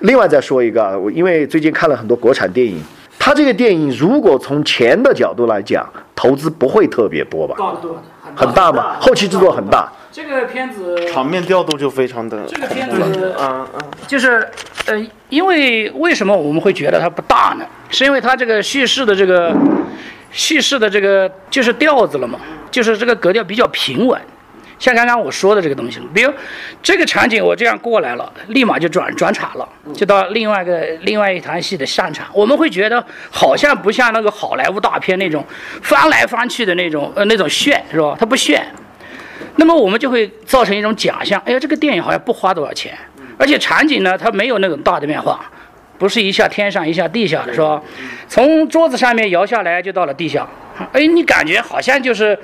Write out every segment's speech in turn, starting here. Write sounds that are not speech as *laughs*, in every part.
另外再说一个啊，我因为最近看了很多国产电影，它这个电影如果从钱的角度来讲，投资不会特别多吧？很大嘛，后期制作很大。这个片子，场面调度就非常的，这个片子，嗯嗯，就是，呃，因为为什么我们会觉得它不大呢？是因为它这个叙事的这个叙事的这个就是调子了嘛，就是这个格调比较平稳。像刚刚我说的这个东西，比如这个场景我这样过来了，立马就转转场了，就到另外一个另外一台戏的上场。我们会觉得好像不像那个好莱坞大片那种翻来翻去的那种呃那种炫是吧？它不炫。那么我们就会造成一种假象，哎呀，这个电影好像不花多少钱，而且场景呢，它没有那种大的变化，不是一下天上一下地下的是吧？从桌子上面摇下来就到了地下，哎，你感觉好像就是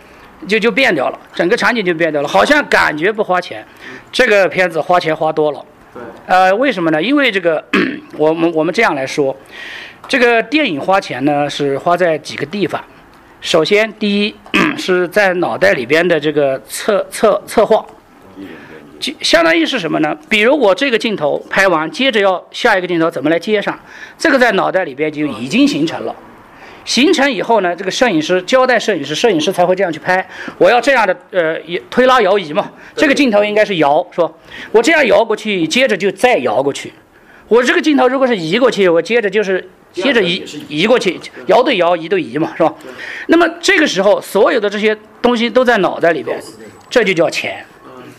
就就变掉了，整个场景就变掉了，好像感觉不花钱。这个片子花钱花多了，对，呃，为什么呢？因为这个我们我们这样来说，这个电影花钱呢是花在几个地方。首先，第一是在脑袋里边的这个策策策划，就相当于是什么呢？比如我这个镜头拍完，接着要下一个镜头怎么来接上，这个在脑袋里边就已经形成了。形成以后呢，这个摄影师交代摄影师，摄影师才会这样去拍。我要这样的呃推拉摇移嘛，这个镜头应该是摇，是吧？我这样摇过去，接着就再摇过去。我这个镜头如果是移过去，我接着就是接着移移过去，摇对摇，移对移嘛，是吧？那么这个时候，所有的这些东西都在脑袋里边，这就叫钱，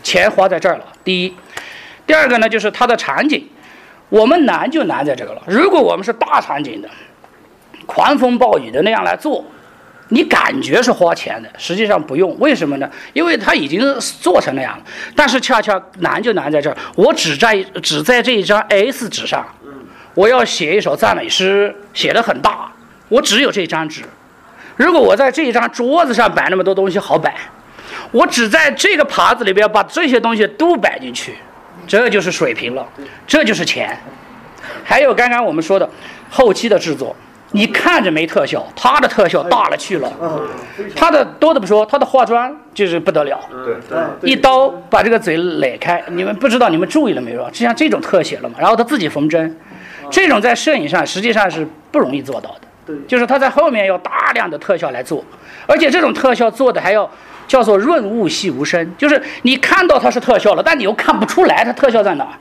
钱花在这儿了。第一，第二个呢，就是它的场景，我们难就难在这个了。如果我们是大场景的，狂风暴雨的那样来做，你感觉是花钱的，实际上不用。为什么呢？因为它已经做成那样了。但是恰恰难就难在这儿，我只在只在这一张 A4 纸上，我要写一首赞美诗，写的很大，我只有这张纸。如果我在这一张桌子上摆那么多东西，好摆。我只在这个盘子里边把这些东西都摆进去，这就是水平了，这就是钱。还有刚刚我们说的后期的制作，你看着没特效，他的特效大了去了。他的多的不说，他的化妆就是不得了，对对，一刀把这个嘴裂开。你们不知道，你们注意了没有？就像这种特写了嘛，然后他自己缝针，这种在摄影上实际上是不容易做到的。对就是他在后面要大量的特效来做，而且这种特效做的还要叫做润物细无声，就是你看到它是特效了，但你又看不出来它特效在哪儿。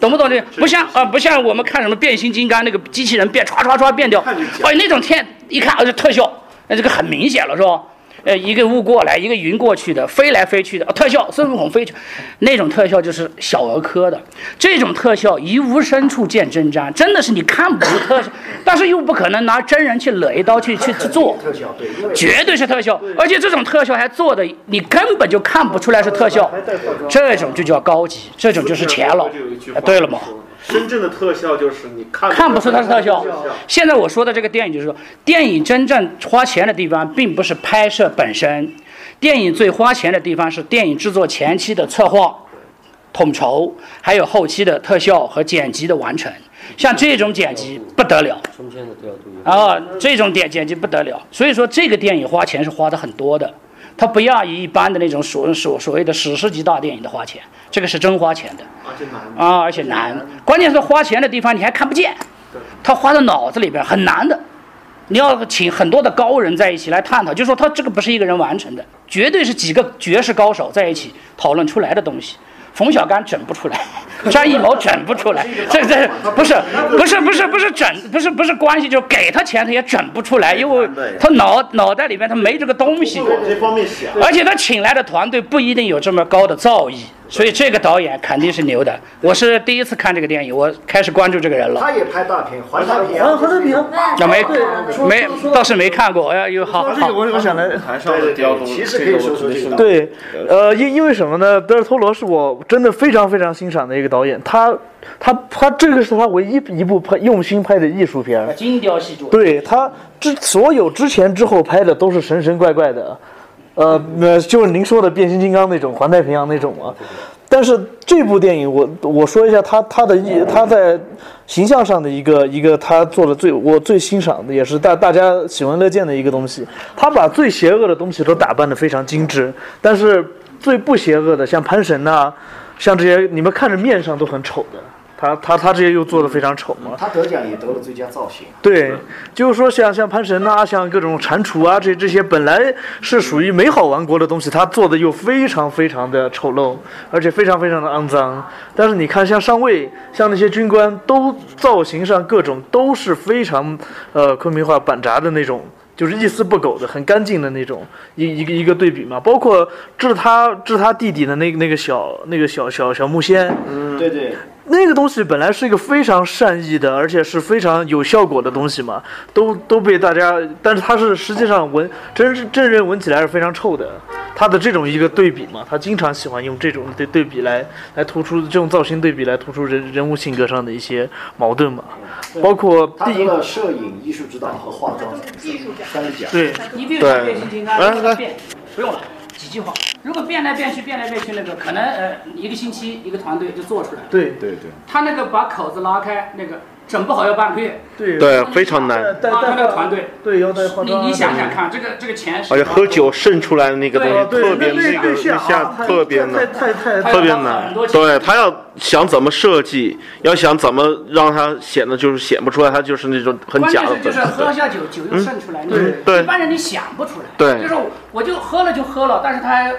懂不懂这？不像啊、不像我们看什么变形金刚那个机器人变唰唰唰变掉，哎，那种天一看，啊，这特效，那这个很明显了，是吧？呃，一个雾过来，一个云过去的，飞来飞去的，哦特效，孙悟空飞去，那种特效就是小儿科的。这种特效一无深处见真章，真的是你看不出特效，但是又不可能拿真人去勒一刀去去去做，特效对，绝对是特效，而且这种特效还做的你根本就看不出来是特效，这种就叫高级，这种就是钱了。哎对了嘛？真正的特效就是你看看不出它是特效。现在我说的这个电影就是说，电影真正花钱的地方，并不是拍摄本身，电影最花钱的地方是电影制作前期的策划、统筹，还有后期的特效和剪辑的完成。像这种剪辑不得了中间的调度。啊，这种剪剪辑不得了。所以说，这个电影花钱是花的很多的，它不亚于一般的那种所所所谓的史诗级大电影的花钱，这个是真花钱的。啊，这难。啊，而且难，关键是花钱的地方你还看不见，他花在脑子里边很难的。你要请很多的高人在一起来探讨，就说他这个不是一个人完成的，绝对是几个绝世高手在一起讨论出来的东西。冯小刚整不出来，张艺谋整不出来，这这不是不是不是不是整不是不是关系，就给他钱他也整不出来，因为他脑脑袋里面他没这个东西。而且他请来的团队不一定有这么高的造诣，所以这个导演肯定是牛的。我是第一次看这个电影，我开始关注这个人了。他也拍大片，环太平环洋，环太平洋，那没没倒是没看过，哎呀，有，好这个好，我我想来台上的调度，其实可以说说这个对，呃，因因为什么呢？德尔托罗是我真的非常非常欣赏的一个导演，他他他这个是他唯一一部拍用心拍的艺术片。精雕细琢。对他之所有之前之后拍的都是神神怪怪的，呃，那就是您说的变形金刚那种，环太平洋那种啊。但是这部电影我我说一下他他的一他在形象上的一个一个他做的最我最欣赏的也是大大家喜闻乐见的一个东西，他把最邪恶的东西都打扮得非常精致，但是最不邪恶的像潘神呐、像这些你们看着面上都很丑的，他他他这些又做的非常丑嘛。他得奖也得了最佳造型。对，就是说像像潘神啊，像各种蟾蜍啊，这这些本来是属于美好王国的东西，他做的又非常非常的丑陋，而且非常非常的肮脏。但是你看，像上尉，像那些军官，都造型上各种都是非常呃昆明话板扎的那种。就是一丝不苟的、很干净的那种一一个一个对比嘛，包括治他治他弟弟的那个那个小那个小小小木仙，对对，那个东西本来是一个非常善意的，而且是非常有效果的东西嘛，都都被大家，但是它是实际上闻真真人闻起来是非常臭的。他的这种一个对比嘛，他经常喜欢用这种对对比来来突出这种造型对比来突出人人物性格上的一些矛盾嘛，包括他第一得了摄影、艺术指导和化妆。三个奖。对你比如说变形金刚，来来不用了，几句话。如果变来变去，变来变去，那个可能呃一个星期一个团队就做出来了。对对对，他那个把口子拉开，那个整不好要半个月。对。对，非常难，带带个团队。对要带化妆啊，你你想想看，这个这个钱是而且喝酒渗出来的那个东西特别那那个下特别难。太太太特别难。对他要想怎么设计，要想怎么让他显得就是显不出来，他就是那种很假的粉键是就是喝下酒，酒又渗出来，你对。对一般人你想不出来。对。就是我就喝了就喝了，但是他还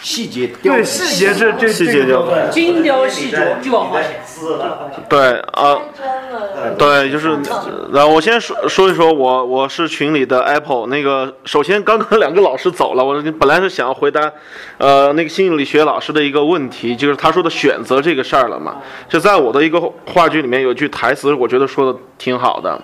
细节雕对细节这这细节就精雕细琢就要花钱。对啊。对，就是，然后我先说说一说我我是群里的 Apple 那个，首先刚刚两个老师走了，我本来是想要回答，呃，那个心理学老师的一个问题，就是他说的选择这个事儿了嘛，就在我的一个话剧里面有句台词，我觉得说的挺好的，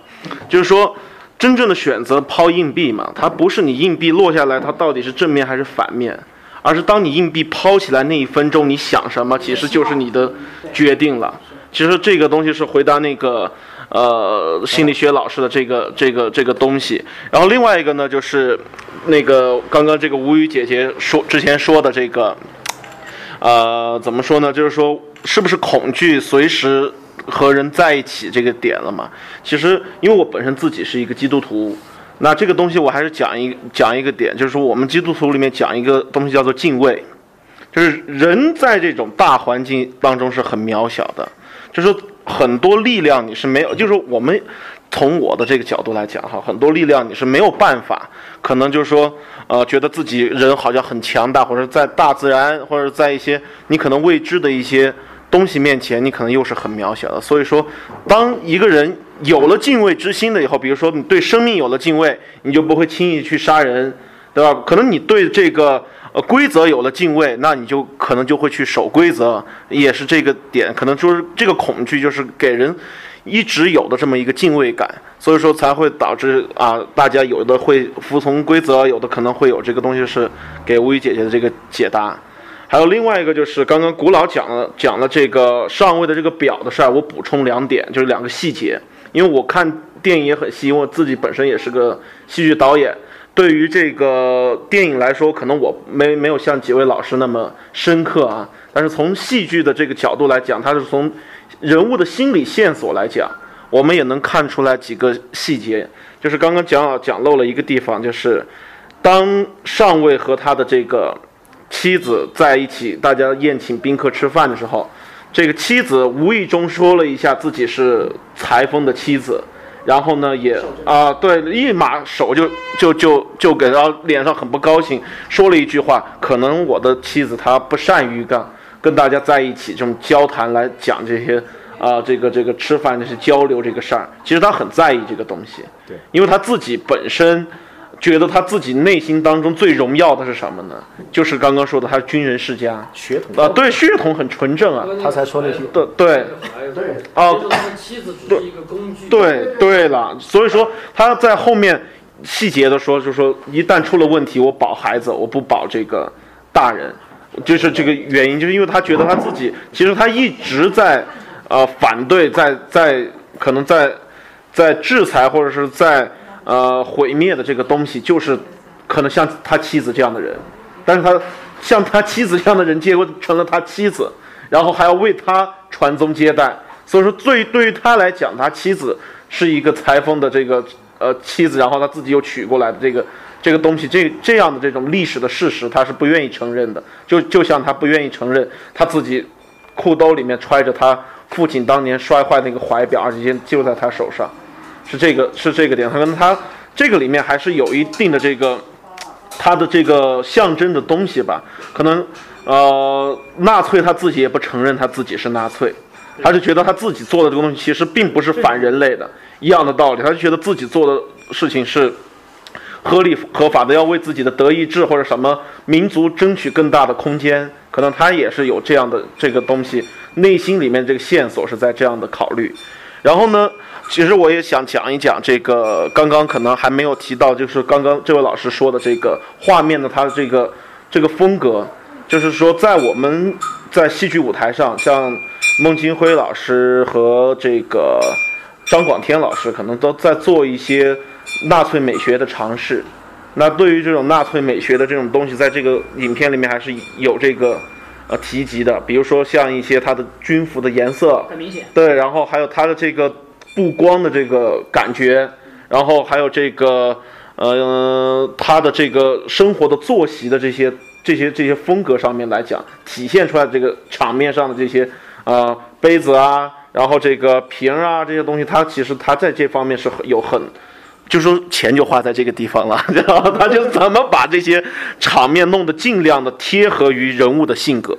就是说。真正的选择抛硬币嘛，它不是你硬币落下来，它到底是正面还是反面，而是当你硬币抛起来那一分钟，你想什么，其实就是你的决定了。其实这个东西是回答那个呃心理学老师的这个这个这个东西。然后另外一个呢，就是那个刚刚这个吴语姐姐说之前说的这个，呃，怎么说呢？就是说是不是恐惧随时和人在一起这个点了嘛？其实因为我本身自己是一个基督徒。那这个东西我还是讲一讲一个点，就是说我们基督徒里面讲一个东西叫做敬畏，就是人在这种大环境当中是很渺小的，就是很多力量你是没有，就是我们从我的这个角度来讲哈，很多力量你是没有办法，可能就是说呃，觉得自己人好像很强大，或者在大自然或者在一些你可能未知的一些东西面前，你可能又是很渺小的。所以说，当一个人有了敬畏之心了以后，比如说你对生命有了敬畏，你就不会轻易去杀人，对吧？可能你对这个呃规则有了敬畏，那你就可能就会去守规则，也是这个点。可能说是这个恐惧就是给人一直有的这么一个敬畏感，所以说才会导致啊，大家有的会服从规则，有的可能会有这个东西是给吴语姐姐的这个解答。还有另外一个就是刚刚古老讲了讲了这个上位的这个表的事儿，我补充两点，就是两个细节。因为我看电影也很细，因为我自己本身也是个戏剧导演。对于这个电影来说，可能我没没有像几位老师那么深刻啊。但是从戏剧的这个角度来讲，它是从人物的心理线索来讲，我们也能看出来几个细节。就是刚刚讲讲漏了一个地方，就是当上尉和他的这个妻子在一起，大家宴请宾客吃饭的时候，这个妻子无意中说了一下自己是裁缝的妻子，然后呢也啊、对，立马手就就就就给他脸上很不高兴，说了一句话，可能我的妻子她不善于跟跟大家在一起这种交谈来讲这些啊、这个这个吃饭这些交流这个事儿，其实他很在意这个东西，对，因为他自己本身。觉得他自己内心当中最荣耀的是什么呢？就是刚刚说的，他是军人世家。血统啊，对，血统很纯正啊，他才说那些对对。对，啊，就是他妻子只是一个工具。对对了，所以说他在后面细节的说，就是说一旦出了问题，我保孩子，我不保这个大人，就是这个原因，就是因为他觉得他自己其实他一直在呃反对，在在可能在在制裁或者是在呃毁灭的这个东西，就是可能像他妻子这样的人，但是他像他妻子这样的人，结果成了他妻子，然后还要为他传宗接代。所以说，对对于他来讲，他妻子是一个裁缝的这个呃妻子，然后他自己又娶过来的这个这个东西，这这样的这种历史的事实，他是不愿意承认的。就就像他不愿意承认他自己裤兜里面揣着他父亲当年摔坏那个怀表，而且就在他手上，是这个是这个点。可能他这个里面还是有一定的这个他的这个象征的东西吧。可能呃，纳粹他自己也不承认他自己是纳粹，他就觉得他自己做的这个东西其实并不是反人类的，一样的道理，他就觉得自己做的事情是。合理合法的要为自己的德意志或者什么民族争取更大的空间，可能他也是有这样的这个东西，内心里面这个线索是在这样的考虑。然后呢，其实我也想讲一讲这个刚刚可能还没有提到，就是刚刚这位老师说的这个画面的它的这个这个风格，就是说在我们在戏剧舞台上，像孟京辉老师和这个张广天老师，可能都在做一些。纳粹美学的尝试，那对于这种纳粹美学的这种东西，在这个影片里面还是有这个呃提及的。比如说像一些它的军服的颜色，很明显。对，然后还有它的这个布光的这个感觉，然后还有这个呃它的这个生活的作息的这些这些这些风格上面来讲，体现出来这个场面上的这些啊杯子啊，然后这个瓶啊这些东西，它其实它在这方面是有很。就说钱就花在这个地方了，*laughs* 然后他就怎么把这些场面弄得尽量的贴合于人物的性格，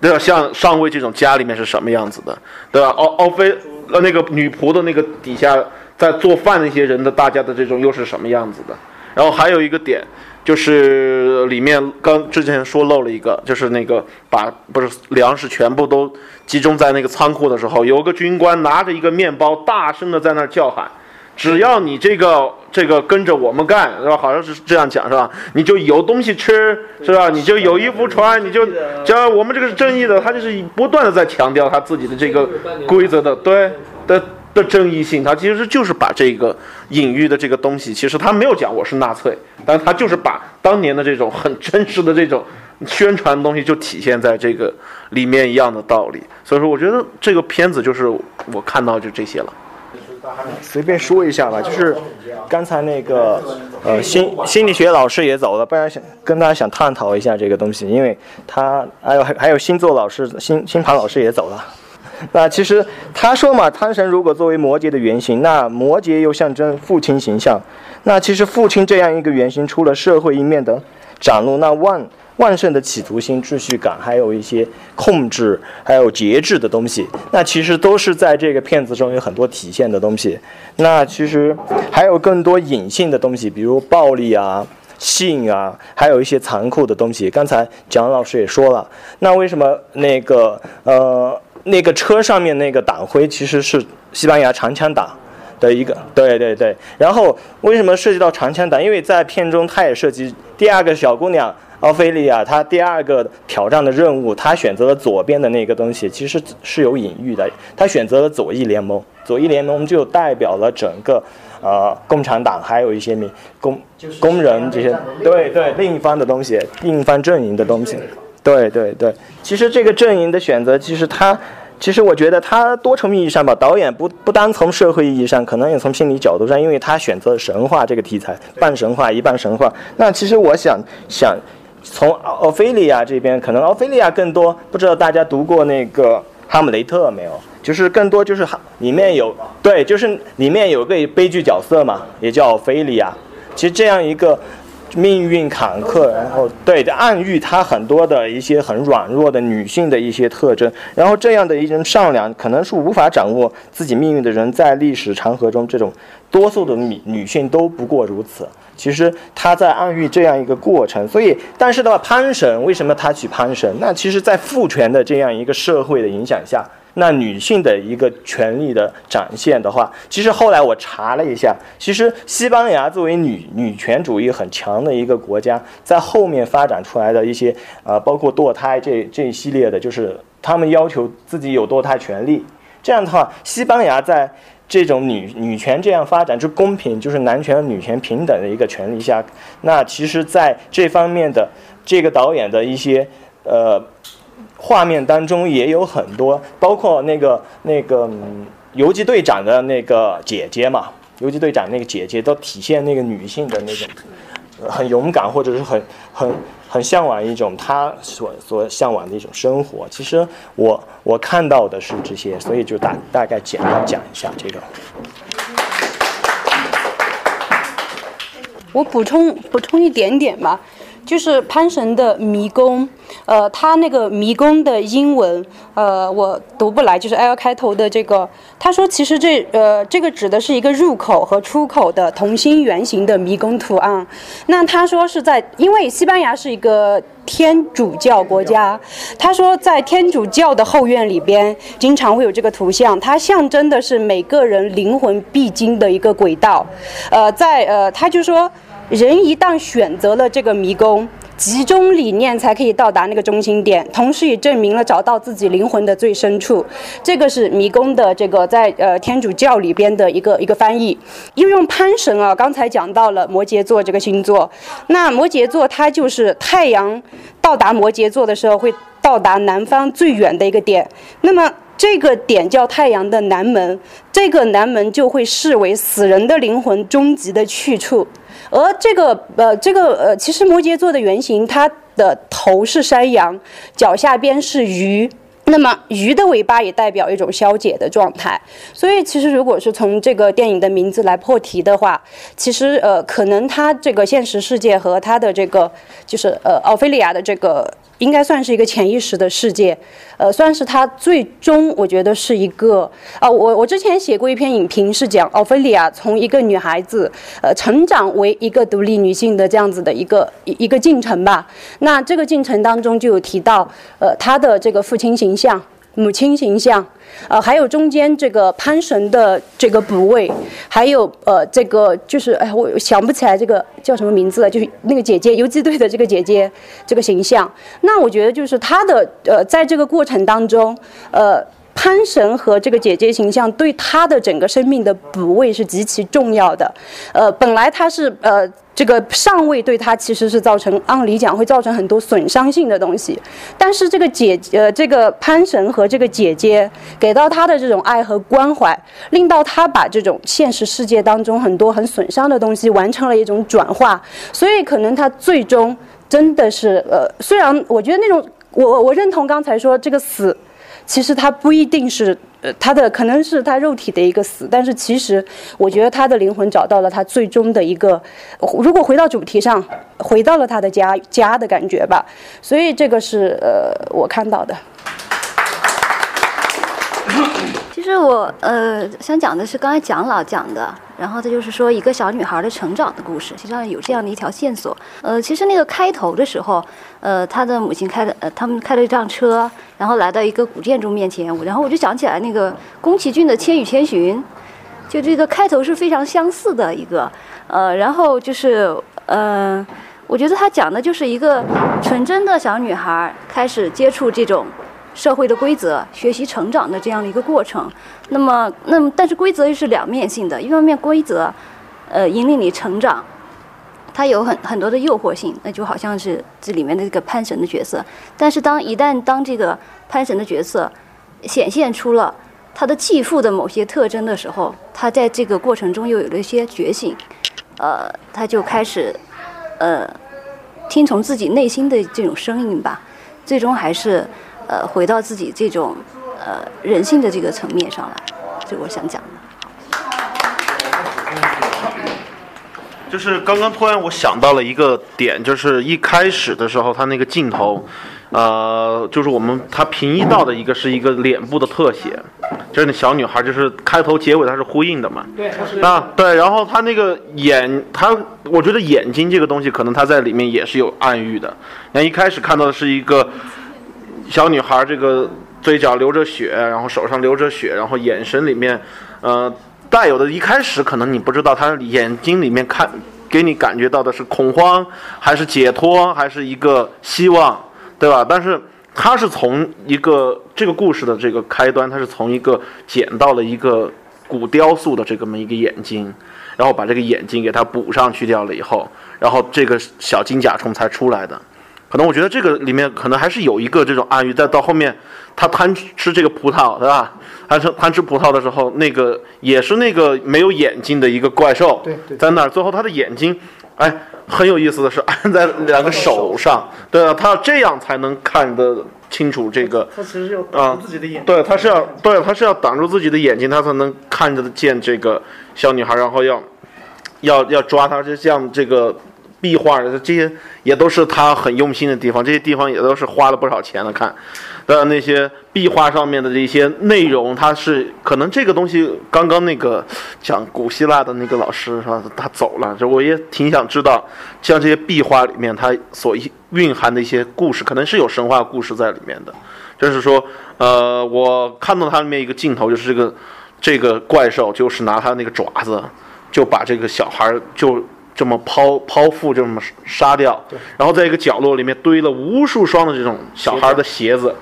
对吧？像上尉这种家里面是什么样子的，对吧？奥奥菲呃那个女仆的那个底下在做饭那些人的大家的这种又是什么样子的？然后还有一个点就是里面刚之前说漏了一个，就是那个把不是粮食全部都集中在那个仓库的时候，有个军官拿着一个面包，大声的在那儿叫喊。只要你这个这个跟着我们干，是吧？好像是这样讲，是吧？你就有东西吃，是吧？你就有衣服穿，你就，只要我们这个是正义的，他就是不断的在强调他自己的这个规则的，对的的正义性。他其实就是把这个隐喻的这个东西，其实他没有讲我是纳粹，但他就是把当年的这种很真实的这种宣传的东西，就体现在这个里面一样的道理。所以说，我觉得这个片子就是我看到就这些了。随便说一下吧，就是刚才那个呃心心理学老师也走了，不然想跟大家想探讨一下这个东西，因为他还有还还有星座老师星星盘老师也走了。*laughs* 那其实他说嘛，汤神如果作为摩羯的原型，那摩羯又象征父亲形象，那其实父亲这样一个原型，除了社会一面的展露，那万。旺盛的企图心、秩序感，还有一些控制、还有节制的东西，那其实都是在这个片子中有很多体现的东西。那其实还有更多隐性的东西，比如暴力啊、性啊，还有一些残酷的东西。刚才蒋老师也说了，那为什么那个呃那个车上面那个党徽其实是西班牙长枪党的一个？对对对。然后为什么涉及到长枪党？因为在片中它也涉及第二个小姑娘。奥菲利亚，她第二个挑战的任务，她选择了左边的那个东西，其实是有隐喻的。她选择了左翼联盟，左翼联盟就代表了整个，呃，共产党，还有一些民工工人这些，对对，另一方的东西，另一方阵营的东西，对对对。其实这个阵营的选择，其实他，其实我觉得他多重意义上吧，导演不不单从社会意义上，可能也从心理角度上，因为他选择神话这个题材，半神话一半神话。那其实我想想。从奥菲利亚这边，可能奥菲利亚更多不知道大家读过那个《哈姆雷特》没有？就是更多就是哈里面有对，就是里面有个悲剧角色嘛，也叫菲利亚。其实这样一个命运坎坷，然后对的暗喻她很多的一些很软弱的女性的一些特征。然后这样的一种善良，可能是无法掌握自己命运的人，在历史长河中，这种多数的女女性都不过如此。其实他在暗喻这样一个过程，所以但是的话，潘神为什么他娶潘神？那其实，在父权的这样一个社会的影响下，那女性的一个权利的展现的话，其实后来我查了一下，其实西班牙作为女女权主义很强的一个国家，在后面发展出来的一些啊，包括堕胎这这一系列的，就是他们要求自己有堕胎权利。这样的话，西班牙在。这种女女权这样发展，就公平，就是男权和女权平等的一个权利下，那其实在这方面的这个导演的一些呃画面当中也有很多，包括那个那个游击队长的那个姐姐嘛，游击队长那个姐姐都体现那个女性的那种很勇敢或者是很很很向往一种他所所向往的一种生活。其实我我看到的是这些，所以就大大概简单讲一下这个。我补充补充一点点吧，就是潘神的迷宫，呃，他那个迷宫的英文，呃，我读不来，就是 L 开头的这个，他说其实这呃这个指的是一个入口和出口的同心圆形的迷宫图案。那他说是在，因为西班牙是一个天主教国家，他说在天主教的后院里边经常会有这个图像，它象征的是每个人灵魂必经的一个轨道。呃，在呃，他就说。人一旦选择了这个迷宫，集中理念才可以到达那个中心点，同时也证明了找到自己灵魂的最深处。这个是迷宫的这个在呃天主教里边的一个一个翻译。又用潘神啊，刚才讲到了摩羯座这个星座，那摩羯座它就是太阳到达摩羯座的时候会到达南方最远的一个点，那么这个点叫太阳的南门，这个南门就会视为死人的灵魂终极的去处。而这个呃，这个呃，其实摩羯座的原型，它的头是山羊，脚下边是鱼，那么鱼的尾巴也代表一种消解的状态。所以，其实如果是从这个电影的名字来破题的话，其实呃，可能它这个现实世界和它的这个就是呃，奥菲利亚的这个。应该算是一个潜意识的世界，呃，算是他最终，我觉得是一个啊，我我之前写过一篇影评，是讲奥菲利亚从一个女孩子，呃，成长为一个独立女性的这样子的一个一一个进程吧。那这个进程当中就有提到，呃，她的这个父亲形像。母亲形象，呃，还有中间这个潘神的这个补位，还有呃，这个就是哎，我想不起来这个叫什么名字了，就是那个姐姐游击队的这个姐姐这个形象。那我觉得就是她的呃，在这个过程当中，呃，潘神和这个姐姐形象对他的整个生命的补位是极其重要的。呃，本来他是呃。这个上位对他其实是造成，按理讲会造成很多损伤性的东西，但是这个姐呃，这个潘神和这个姐姐给到他的这种爱和关怀，令到他把这种现实世界当中很多很损伤的东西完成了一种转化，所以可能他最终真的是呃，虽然我觉得那种我我认同刚才说这个死。其实他不一定是，呃，他的可能是他肉体的一个死，但是其实我觉得他的灵魂找到了他最终的一个，如果回到主题上，回到了他的家家的感觉吧，所以这个是呃我看到的。其实我呃想讲的是刚才蒋老讲的，然后他就是说一个小女孩的成长的故事，实际上有这样的一条线索。呃，其实那个开头的时候，呃，他的母亲开的呃，他们开了一辆车，然后来到一个古建筑面前，然后我就想起来那个宫崎骏的《千与千寻》，就这个开头是非常相似的一个。呃，然后就是呃，我觉得他讲的就是一个纯真的小女孩开始接触这种。社会的规则，学习成长的这样的一个过程。那么，那么，但是规则又是两面性的。一方面，规则，呃，引领你成长，它有很很多的诱惑性，那就好像是这里面的这个潘神的角色。但是，当一旦当这个潘神的角色显现出了他的继父的某些特征的时候，他在这个过程中又有了一些觉醒，呃，他就开始，呃，听从自己内心的这种声音吧，最终还是。呃，回到自己这种呃人性的这个层面上来，这我想讲的。就是刚刚突然我想到了一个点，就是一开始的时候他那个镜头，呃，就是我们他平移到的一个是一个脸部的特写，就是那小女孩，就是开头结尾它是呼应的嘛。对，啊，对，然后他那个眼，他我觉得眼睛这个东西可能他在里面也是有暗喻的。那一开始看到的是一个。小女孩这个嘴角流着血，然后手上流着血，然后眼神里面，呃，带有的，一开始可能你不知道她眼睛里面看给你感觉到的是恐慌，还是解脱，还是一个希望，对吧？但是她是从一个这个故事的这个开端，她是从一个捡到了一个古雕塑的这么一个眼睛，然后把这个眼睛给它补上去掉了以后，然后这个小金甲虫才出来的。可能我觉得这个里面可能还是有一个这种暗喻，再到后面他贪吃这个葡萄，对吧？贪吃贪吃葡萄的时候，那个也是那个没有眼睛的一个怪兽，在那儿。最后他的眼睛，哎，很有意思的是按在两个手上，对啊，他这样才能看得清楚这个。他其实要啊，自己的眼。对，他是要对，他是要挡住自己的眼睛，他才能看得见这个小女孩，然后要要要抓她，就像这个壁画的这些也都是他很用心的地方，这些地方也都是花了不少钱的。看的那些壁画上面的这些内容，它是可能这个东西，刚刚那个讲古希腊的那个老师是吧？他走了，这我也挺想知道，像这些壁画里面它所蕴含的一些故事，可能是有神话故事在里面的。就是说，呃，我看到它里面一个镜头，就是这个这个怪兽，就是拿它那个爪子，就把这个小孩就这么剖剖腹，这么杀掉，然后在一个角落里面堆了无数双的这种小孩的鞋子，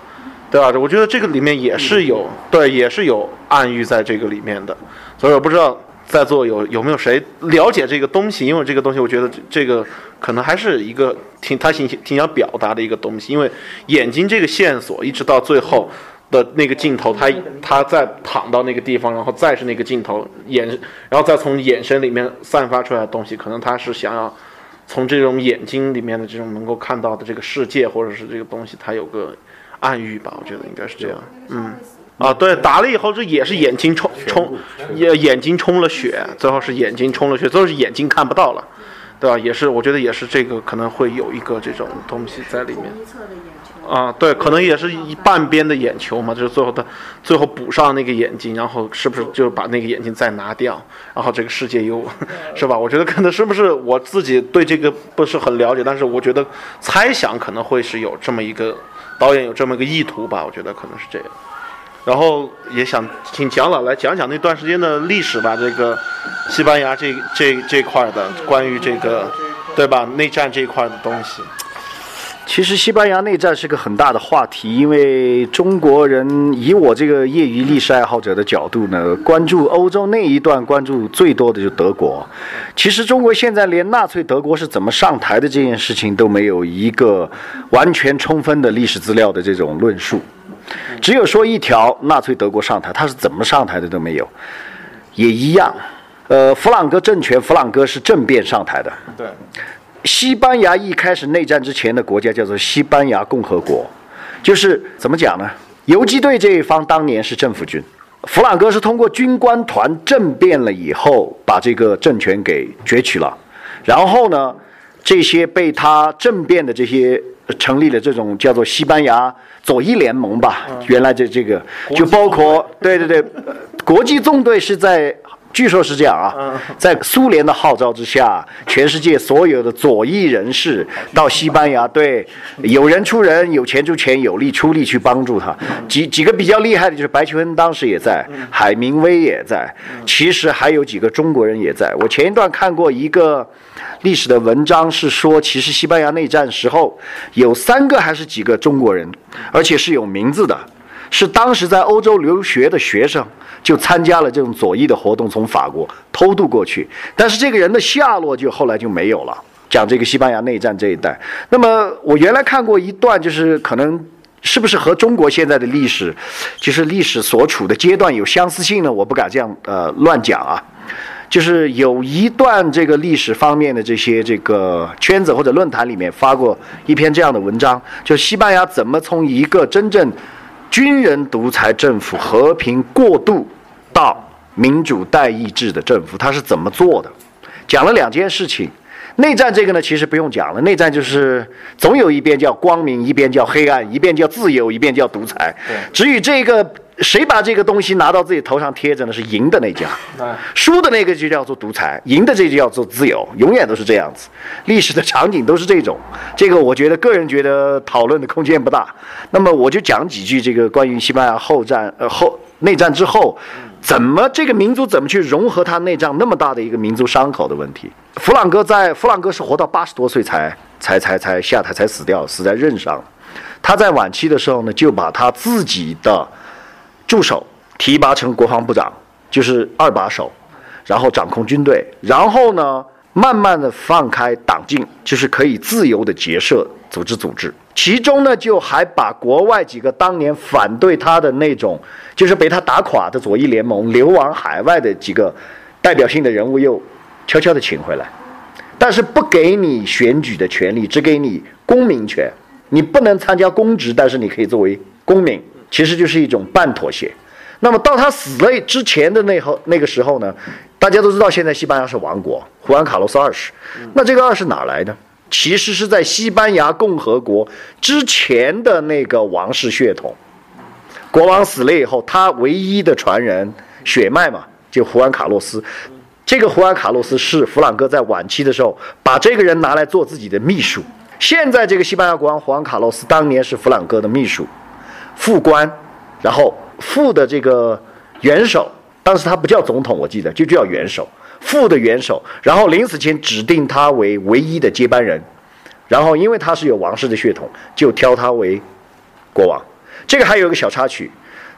对吧？我觉得这个里面也是有对，也是有暗喻在这个里面的，所以我不知道在座有有没有谁了解这个东西，因为这个东西我觉得这这个可能还是一个挺他挺挺想表达的一个东西，因为眼睛这个线索一直到最后的那个镜头，他他再躺到那个地方，然后再是那个镜头眼，然后再从眼神里面散发出来的东西，可能他是想要从这种眼睛里面的这种能够看到的这个世界或者是这个东西，它有个暗喻吧，我觉得应该是这样，嗯。啊，对，打了以后这也是眼睛充充，也眼睛充了血，最后是眼睛充了血，最后是眼睛看不到了，对吧？也是，我觉得也是这个可能会有一个这种东西在里面。啊，对，可能也是一半边的眼球嘛，就是最后的最后补上那个眼睛，然后是不是就把那个眼睛再拿掉，然后这个世界又，*laughs* 是吧？我觉得可能是不是我自己对这个不是很了解，但是我觉得猜想可能会是有这么一个导演有这么一个意图吧，我觉得可能是这样。然后也想请蒋老来讲讲那段时间的历史吧，这个西班牙这这这块的关于这个，对吧？内战这一块的东西。其实西班牙内战是个很大的话题，因为中国人以我这个业余历史爱好者的角度呢，关注欧洲那一段关注最多的就德国。其实中国现在连纳粹德国是怎么上台的这件事情都没有一个完全充分的历史资料的这种论述，只有说一条纳粹德国上台，他是怎么上台的都没有，也一样。呃，弗朗哥政权，弗朗哥是政变上台的。对。西班牙一开始内战之前的国家叫做西班牙共和国，就是怎么讲呢？游击队这一方当年是政府军，弗朗哥是通过军官团政变了以后，把这个政权给攫取了。然后呢，这些被他政变的这些成立了这种叫做西班牙左翼联盟吧。原来这这个就包括对对对，国际纵队是在。据说是这样啊，在苏联的号召之下，全世界所有的左翼人士到西班牙，对，有人出人，有钱出钱，有力出力去帮助他。几几个比较厉害的，就是白求恩当时也在，海明威也在，其实还有几个中国人也在。我前一段看过一个历史的文章，是说其实西班牙内战时候有三个还是几个中国人，而且是有名字的，是当时在欧洲留学的学生。就参加了这种左翼的活动，从法国偷渡过去，但是这个人的下落就后来就没有了。讲这个西班牙内战这一代，那么我原来看过一段，就是可能是不是和中国现在的历史，就是历史所处的阶段有相似性呢？我不敢这样呃乱讲啊。就是有一段这个历史方面的这些这个圈子或者论坛里面发过一篇这样的文章，就西班牙怎么从一个真正。军人独裁政府和平过渡到民主代议制的政府，他是怎么做的？讲了两件事情。内战这个呢，其实不用讲了。内战就是总有一边叫光明，一边叫黑暗，一边叫自由，一边叫独裁。至于这个谁把这个东西拿到自己头上贴着呢？是赢的那家，输的那个就叫做独裁，赢的这就叫做自由，永远都是这样子。历史的场景都是这种。这个我觉得个人觉得讨论的空间不大。那么我就讲几句这个关于西班牙后战呃后内战之后。怎么这个民族怎么去融合他内战那么大的一个民族伤口的问题？弗朗哥在弗朗哥是活到八十多岁才才才才下台才死掉，死在任上。他在晚期的时候呢，就把他自己的助手提拔成国防部长，就是二把手，然后掌控军队，然后呢，慢慢的放开党禁，就是可以自由的结社组织组织。其中呢，就还把国外几个当年反对他的那种，就是被他打垮的左翼联盟流亡海外的几个代表性的人物，又悄悄地请回来。但是不给你选举的权利，只给你公民权。你不能参加公职，但是你可以作为公民，其实就是一种半妥协。那么到他死了之前的那后那个时候呢，大家都知道现在西班牙是王国，胡安卡洛斯二世。那这个二世哪来的？其实是在西班牙共和国之前的那个王室血统。国王死了以后，他唯一的传人血脉嘛，就胡安卡洛斯。这个胡安卡洛斯是弗朗哥在晚期的时候把这个人拿来做自己的秘书。现在这个西班牙国王胡安卡洛斯当年是弗朗哥的秘书、副官，然后副的这个元首，当时他不叫总统，我记得就叫元首，副的元首，然后临死前指定他为唯一的接班人，然后因为他是有王室的血统，就挑他为国王。这个还有一个小插曲，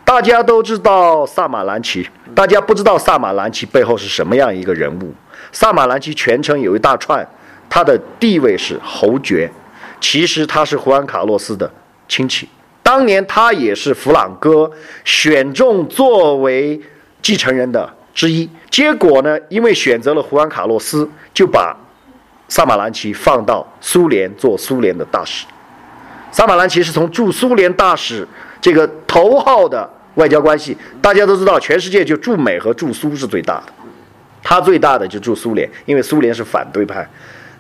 大家都知道萨马兰奇，大家不知道萨马兰奇背后是什么样一个人物。萨马兰奇全称有一大串。他的地位是侯爵，其实他是胡安卡洛斯的亲戚。当年他也是弗朗哥选中作为继承人的之一。结果呢，因为选择了胡安卡洛斯，就把萨马兰奇放到苏联做苏联的大使。萨马兰奇是从驻苏联大使这个头号的外交关系，大家都知道，全世界就驻美和驻苏是最大的，他最大的就驻苏联，因为苏联是反对派。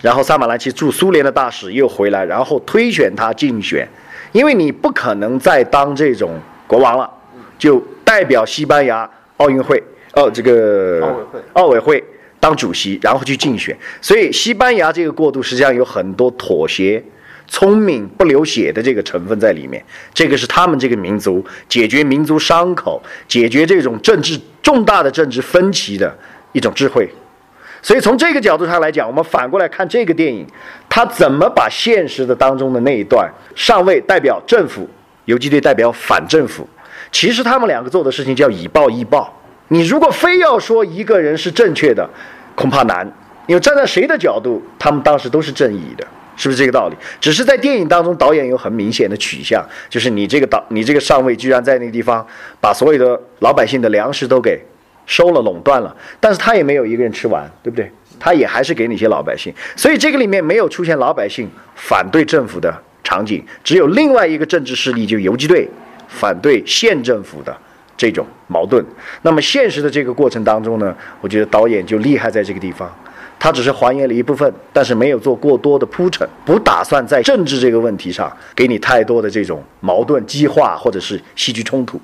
然后萨马兰奇驻苏联的大使又回来，然后推选他竞选，因为你不可能再当这种国王了，就代表西班牙奥运会，哦，这个奥委会，奥委会当主席，然后去竞选。所以西班牙这个过渡实际上有很多妥协、聪明、不流血的这个成分在里面。这个是他们这个民族解决民族伤口、解决这种政治重大的政治分歧的一种智慧。所以从这个角度上来讲，我们反过来看这个电影，它怎么把现实的当中的那一段上尉代表政府，游击队代表反政府，其实他们两个做的事情叫以暴易暴。你如果非要说一个人是正确的，恐怕难，因为站在谁的角度，他们当时都是正义的，是不是这个道理？只是在电影当中，导演有很明显的取向，就是你这个导，你这个上尉居然在那个地方把所有的老百姓的粮食都给。收了垄断了，但是他也没有一个人吃完，对不对？他也还是给那些老百姓，所以这个里面没有出现老百姓反对政府的场景，只有另外一个政治势力，就游击队反对县政府的这种矛盾。那么现实的这个过程当中呢，我觉得导演就厉害在这个地方，他只是还原了一部分，但是没有做过多的铺陈，不打算在政治这个问题上给你太多的这种矛盾激化或者是戏剧冲突，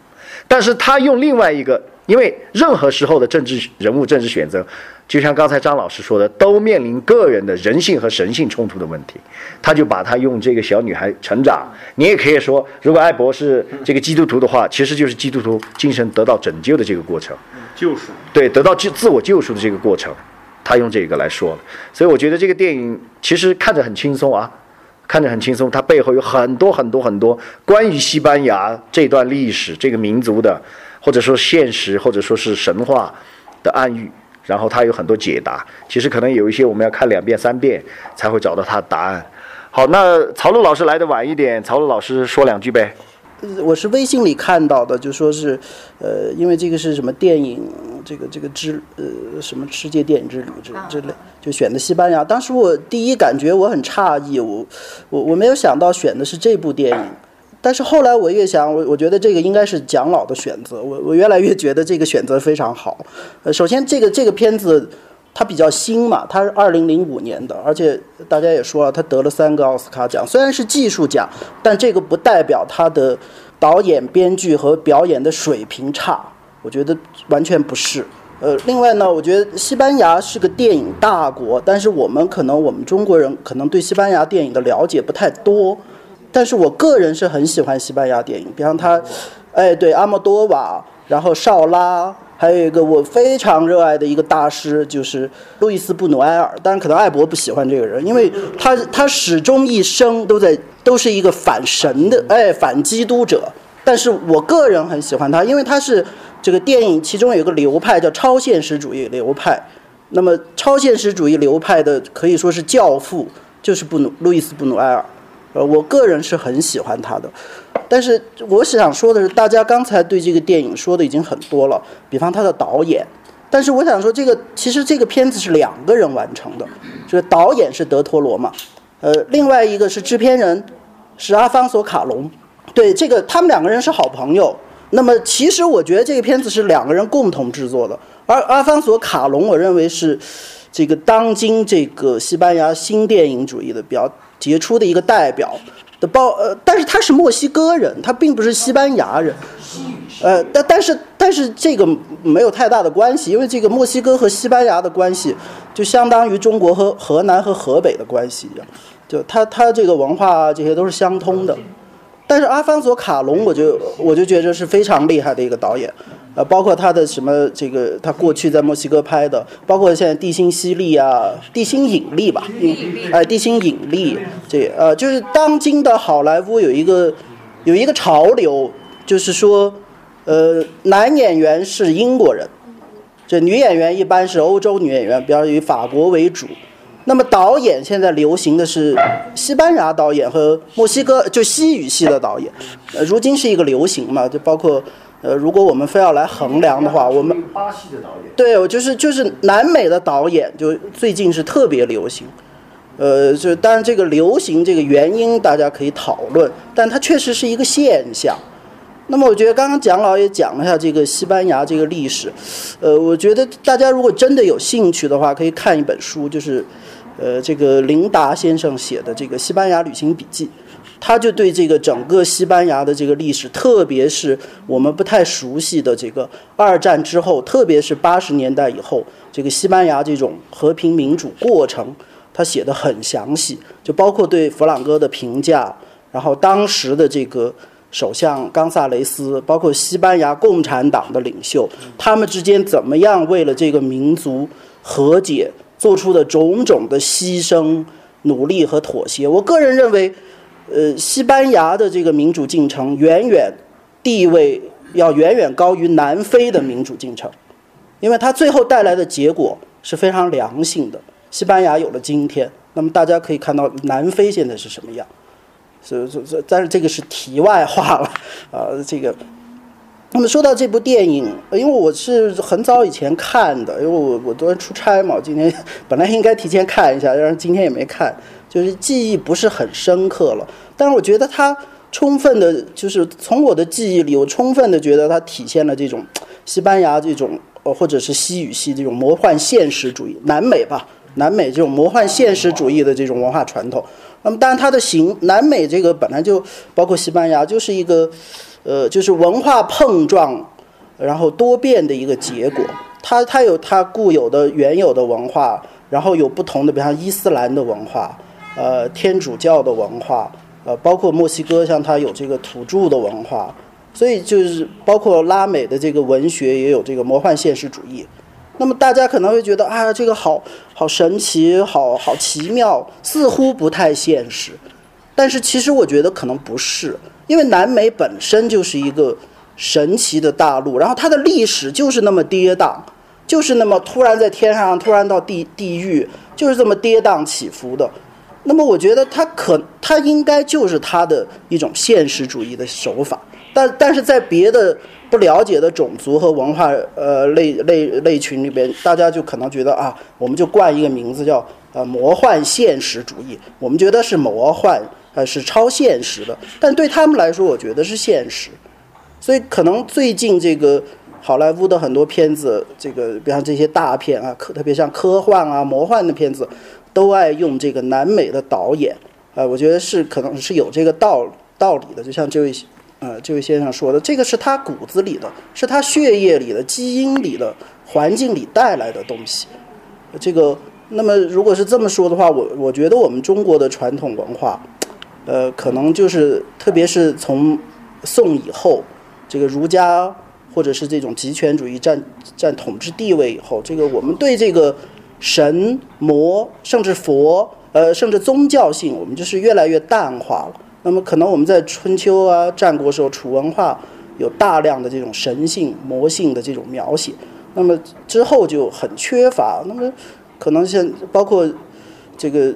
但是他用另外一个。因为任何时候的政治人物、政治选择，就像刚才张老师说的，都面临个人的人性和神性冲突的问题。他就把他用这个小女孩成长，你也可以说，如果艾博是这个基督徒的话，其实就是基督徒精神得到拯救的这个过程，救赎。对，得到自自我救赎的这个过程，他用这个来说了。所以我觉得这个电影其实看着很轻松啊，看着很轻松，它背后有很多很多很多关于西班牙这段历史、这个民族的。或者说现实，或者说是神话的暗喻，然后它有很多解答。其实可能有一些我们要看两遍、三遍才会找到它的答案。好，那曹璐老师来的晚一点，曹璐老师说两句呗。我是微信里看到的，就说是，呃，因为这个是什么电影，这个这个之呃什么世界电影之旅之之类，就选的西班牙。当时我第一感觉我很诧异，我我我没有想到选的是这部电影。但是后来我越想，我我觉得这个应该是蒋老的选择。我我越来越觉得这个选择非常好。呃，首先这个这个片子它比较新嘛，它是二零零五年的，而且大家也说了，它得了三个奥斯卡奖。虽然是技术奖，但这个不代表它的导演、编剧和表演的水平差。我觉得完全不是。呃，另外呢，我觉得西班牙是个电影大国，但是我们可能我们中国人可能对西班牙电影的了解不太多。但是我个人是很喜欢西班牙电影，比方他，哎，对阿莫多瓦，然后绍拉，还有一个我非常热爱的一个大师，就是路易斯布努埃尔。当然，可能艾博不喜欢这个人，因为他他始终一生都在都是一个反神的，哎，反基督者。但是我个人很喜欢他，因为他是这个电影其中有一个流派叫超现实主义流派。那么超现实主义流派的可以说是教父，就是布努路易斯布努埃尔。呃，我个人是很喜欢他的，但是我想说的是，大家刚才对这个电影说的已经很多了，比方他的导演，但是我想说，这个其实这个片子是两个人完成的，这个导演是德托罗嘛，呃，另外一个是制片人是阿方索卡隆，对，这个他们两个人是好朋友。那么其实我觉得这个片子是两个人共同制作的，而阿方索卡隆，我认为是这个当今这个西班牙新电影主义的比较杰出的一个代表的包，呃，但是他是墨西哥人，他并不是西班牙人。呃，但但是但是这个没有太大的关系，因为这个墨西哥和西班牙的关系就相当于中国和河南和河北的关系一样，就他他这个文化这些都是相通的。但是阿方索卡隆，我就我就觉得是非常厉害的一个导演，呃，包括他的什么这个他过去在墨西哥拍的，包括现在地心吸力啊，地心引力吧，哎，地心引力这呃，就是当今的好莱坞有一个有一个潮流，就是说。呃，男演员是英国人，这女演员一般是欧洲女演员，比较以法国为主。那么导演现在流行的是西班牙导演和墨西哥就西语系的导演，呃，如今是一个流行嘛，就包括呃，如果我们非要来衡量的话，我们巴西的导演，对，我就是就是南美的导演，就最近是特别流行。呃，就当然这个流行这个原因大家可以讨论，但它确实是一个现象。那么我觉得刚刚蒋老也讲了一下这个西班牙这个历史，呃，我觉得大家如果真的有兴趣的话，可以看一本书，就是，呃，这个林达先生写的这个《西班牙旅行笔记》，他就对这个整个西班牙的这个历史，特别是我们不太熟悉的这个二战之后，特别是八十年代以后，这个西班牙这种和平民主过程，他写的很详细，就包括对弗朗哥的评价，然后当时的这个。首相冈萨雷斯，包括西班牙共产党的领袖，他们之间怎么样为了这个民族和解做出的种种的牺牲、努力和妥协？我个人认为，呃，西班牙的这个民主进程远远地位要远远高于南非的民主进程，因为它最后带来的结果是非常良性的。西班牙有了今天，那么大家可以看到南非现在是什么样。这这这，但是这个是题外话了，啊，这个。那么说到这部电影，因为我是很早以前看的，因为我我昨天出差嘛，今天 *laughs* 本来应该提前看一下，但是今天也没看，就是记忆不是很深刻了。但是我觉得它充分的，就是从我的记忆里，我充分的觉得它体现了这种西班牙这种，呃，或者是西语系这种魔幻现实主义，南美吧，南美这种魔幻现实主义的这种文化传统。那么，当然，它的形南美这个本来就包括西班牙，就是一个，呃，就是文化碰撞，然后多变的一个结果。它它有它固有的原有的文化，然后有不同的，比方伊斯兰的文化，呃，天主教的文化，呃，包括墨西哥，像它有这个土著的文化，所以就是包括拉美的这个文学也有这个魔幻现实主义。那么大家可能会觉得啊，这个好好神奇，好好奇妙，似乎不太现实。但是其实我觉得可能不是，因为南美本身就是一个神奇的大陆，然后它的历史就是那么跌宕，就是那么突然在天上，突然到地地狱，就是这么跌宕起伏的。那么我觉得它可，它应该就是它的一种现实主义的手法。但但是在别的。不了解的种族和文化呃类类类群里边，大家就可能觉得啊，我们就冠一个名字叫呃魔幻现实主义，我们觉得是魔幻呃是超现实的，但对他们来说，我觉得是现实。所以可能最近这个好莱坞的很多片子，这个比方这些大片啊，科特别像科幻啊魔幻的片子，都爱用这个南美的导演啊，我觉得是可能是有这个道道理的，就像这位。呃，这位先生说的，这个是他骨子里的，是他血液里的、基因里的、环境里带来的东西。这个，那么如果是这么说的话，我我觉得我们中国的传统文化，呃，可能就是，特别是从宋以后，这个儒家或者是这种集权主义占占统治地位以后，这个我们对这个神魔甚至佛，呃，甚至宗教性，我们就是越来越淡化了。那么可能我们在春秋啊、战国时候，楚文化有大量的这种神性、魔性的这种描写，那么之后就很缺乏。那么可能像包括这个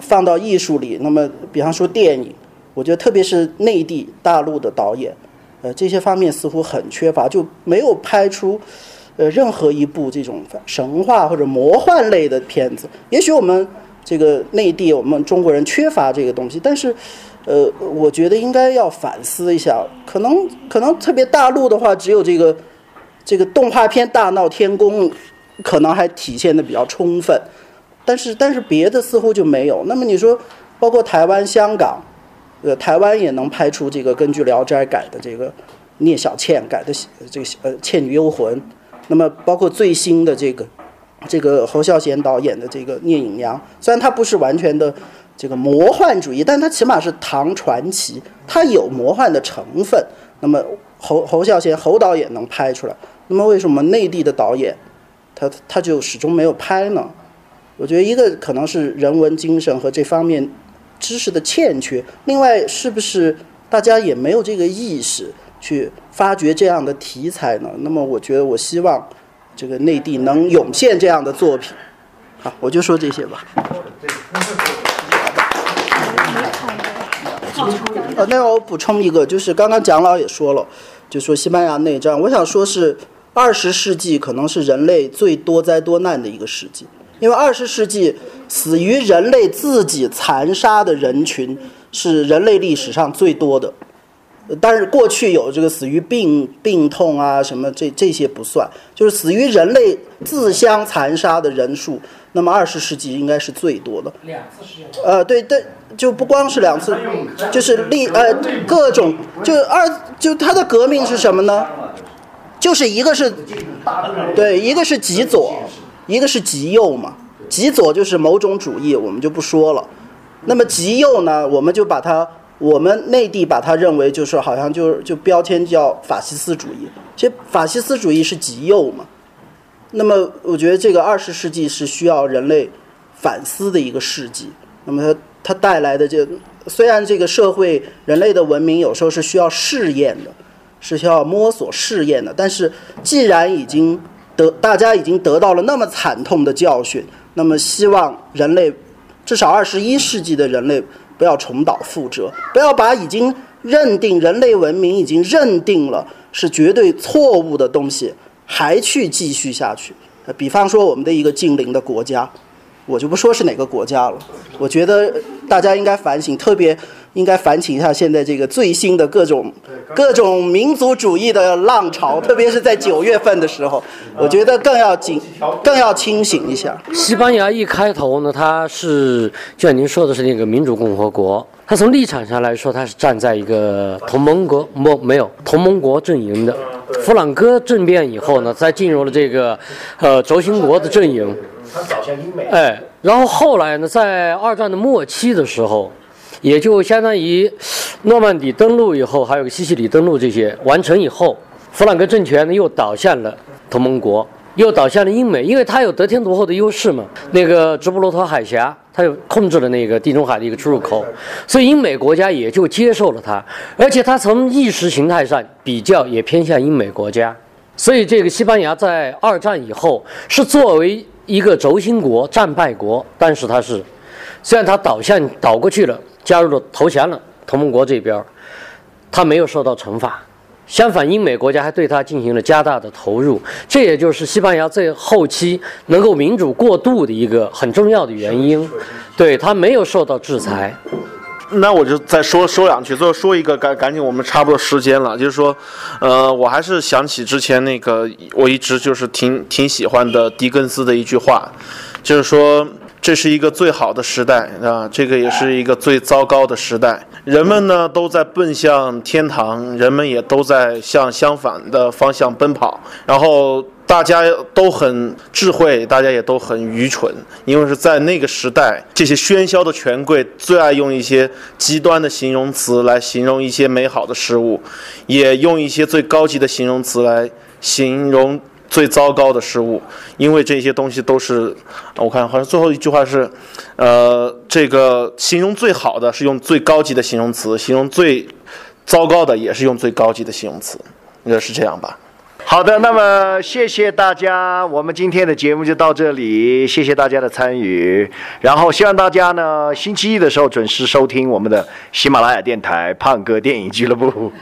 放到艺术里，那么比方说电影，我觉得特别是内地大陆的导演，呃，这些方面似乎很缺乏，就没有拍出呃任何一部这种神话或者魔幻类的片子。也许我们这个内地我们中国人缺乏这个东西，但是，呃，我觉得应该要反思一下。可能可能特别大陆的话，只有这个这个动画片《大闹天宫》可能还体现的比较充分，但是但是别的似乎就没有。那么你说，包括台湾、香港。呃，台湾也能拍出这个根据《聊斋》改的这个聂小倩改的这个呃《倩女幽魂》，那么包括最新的这个这个侯孝贤导演的这个《聂隐娘》，虽然它不是完全的这个魔幻主义，但它起码是唐传奇，它有魔幻的成分。那么侯侯孝贤侯导演能拍出来，那么为什么内地的导演他他就始终没有拍呢？我觉得一个可能是人文精神和这方面。知识的欠缺，另外是不是大家也没有这个意识去发掘这样的题材呢？那么我觉得，我希望这个内地能涌现这样的作品。好，我就说这些吧。呃，那我补充一个，就是刚刚蒋老也说了，就说西班牙内战，我想说是二十世纪可能是人类最多灾多难的一个世纪。因为二十世纪死于人类自己残杀的人群是人类历史上最多的，但是过去有这个死于病病痛啊什么这这些不算，就是死于人类自相残杀的人数，那么二十世纪应该是最多的。两次世界呃，对对，就不光是两次，就是历呃各种就二就它的革命是什么呢？就是一个是，对，一个是极左。一个是极右嘛，极左就是某种主义，我们就不说了。那么极右呢，我们就把它，我们内地把它认为就是好像就就标签叫法西斯主义。其实法西斯主义是极右嘛。那么我觉得这个二十世纪是需要人类反思的一个世纪。那么它它带来的这虽然这个社会人类的文明有时候是需要试验的，是需要摸索试验的，但是既然已经。得大家已经得到了那么惨痛的教训，那么希望人类，至少二十一世纪的人类不要重蹈覆辙，不要把已经认定人类文明已经认定了是绝对错误的东西还去继续下去。比方说我们的一个近邻的国家，我就不说是哪个国家了，我觉得大家应该反省，特别。应该反省一下现在这个最新的各种各种民族主义的浪潮，特别是在九月份的时候，我觉得更要警更要清醒一下。西班牙一开头呢，它是就像您说的是那个民主共和国，它从立场上来说，它是站在一个同盟国没没有同盟国阵营的。弗朗哥政变以后呢，再进入了这个呃轴心国的阵营。他倒向英美哎，然后后来呢，在二战的末期的时候。也就相当于诺曼底登陆以后，还有个西西里登陆这些完成以后，弗朗哥政权呢又倒向了同盟国，又倒向了英美，因为他有得天独厚的优势嘛。那个直布罗陀海峡，他又控制了那个地中海的一个出入口，所以英美国家也就接受了他，而且他从意识形态上比较也偏向英美国家，所以这个西班牙在二战以后是作为一个轴心国、战败国，但是他是虽然他倒向倒过去了。加入了投降了同盟国这边，他没有受到惩罚，相反，英美国家还对他进行了加大的投入，这也就是西班牙最后期能够民主过渡的一个很重要的原因，对他没有受到制裁。那我就再说说两句，最后说一个，赶赶紧，我们差不多时间了，就是说，呃，我还是想起之前那个我一直就是挺挺喜欢的狄更斯的一句话，就是说。这是一个最好的时代啊，这个也是一个最糟糕的时代。人们呢都在奔向天堂，人们也都在向相反的方向奔跑。然后大家都很智慧，大家也都很愚蠢，因为是在那个时代，这些喧嚣的权贵最爱用一些极端的形容词来形容一些美好的事物，也用一些最高级的形容词来形容。最糟糕的事物，因为这些东西都是，我看好像最后一句话是，呃，这个形容最好的是用最高级的形容词，形容最糟糕的也是用最高级的形容词，应该是这样吧？好的，那么谢谢大家，我们今天的节目就到这里，谢谢大家的参与，然后希望大家呢星期一的时候准时收听我们的喜马拉雅电台胖哥电影俱乐部。